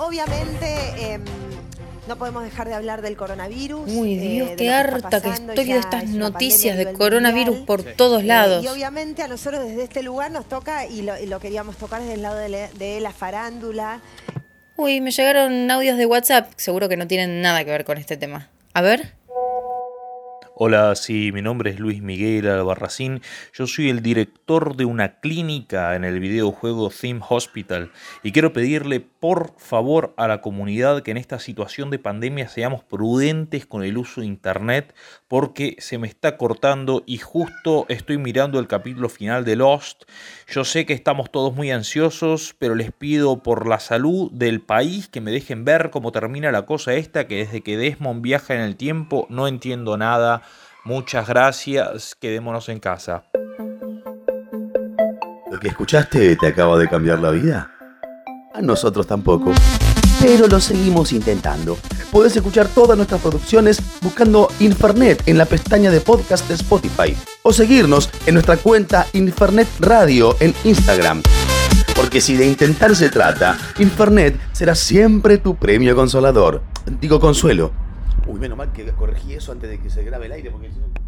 Obviamente, em, no podemos dejar de hablar del coronavirus. Uy, eh, Dios, qué harta que estoy de estas es noticias de coronavirus mundial. por todos lados. Y obviamente a nosotros desde este lugar nos toca, y lo, y lo queríamos tocar desde el lado de la, de la farándula. Uy, me llegaron audios de WhatsApp, seguro que no tienen nada que ver con este tema. A ver. Hola, sí, mi nombre es Luis Miguel Albarracín. Yo soy el director de una clínica en el videojuego Theme Hospital y quiero pedirle por favor a la comunidad que en esta situación de pandemia seamos prudentes con el uso de internet porque se me está cortando y justo estoy mirando el capítulo final de Lost. Yo sé que estamos todos muy ansiosos, pero les pido por la salud del país que me dejen ver cómo termina la cosa esta que desde que Desmond viaja en el tiempo no entiendo nada. Muchas gracias, quedémonos en casa. ¿Lo que escuchaste te acaba de cambiar la vida? A nosotros tampoco. Pero lo seguimos intentando. Puedes escuchar todas nuestras producciones buscando Infernet en la pestaña de podcast de Spotify o seguirnos en nuestra cuenta Infernet Radio en Instagram. Porque si de intentar se trata, Infernet será siempre tu premio consolador. Digo consuelo. Uy, menos mal que corregí eso antes de que se grabe el aire porque si no...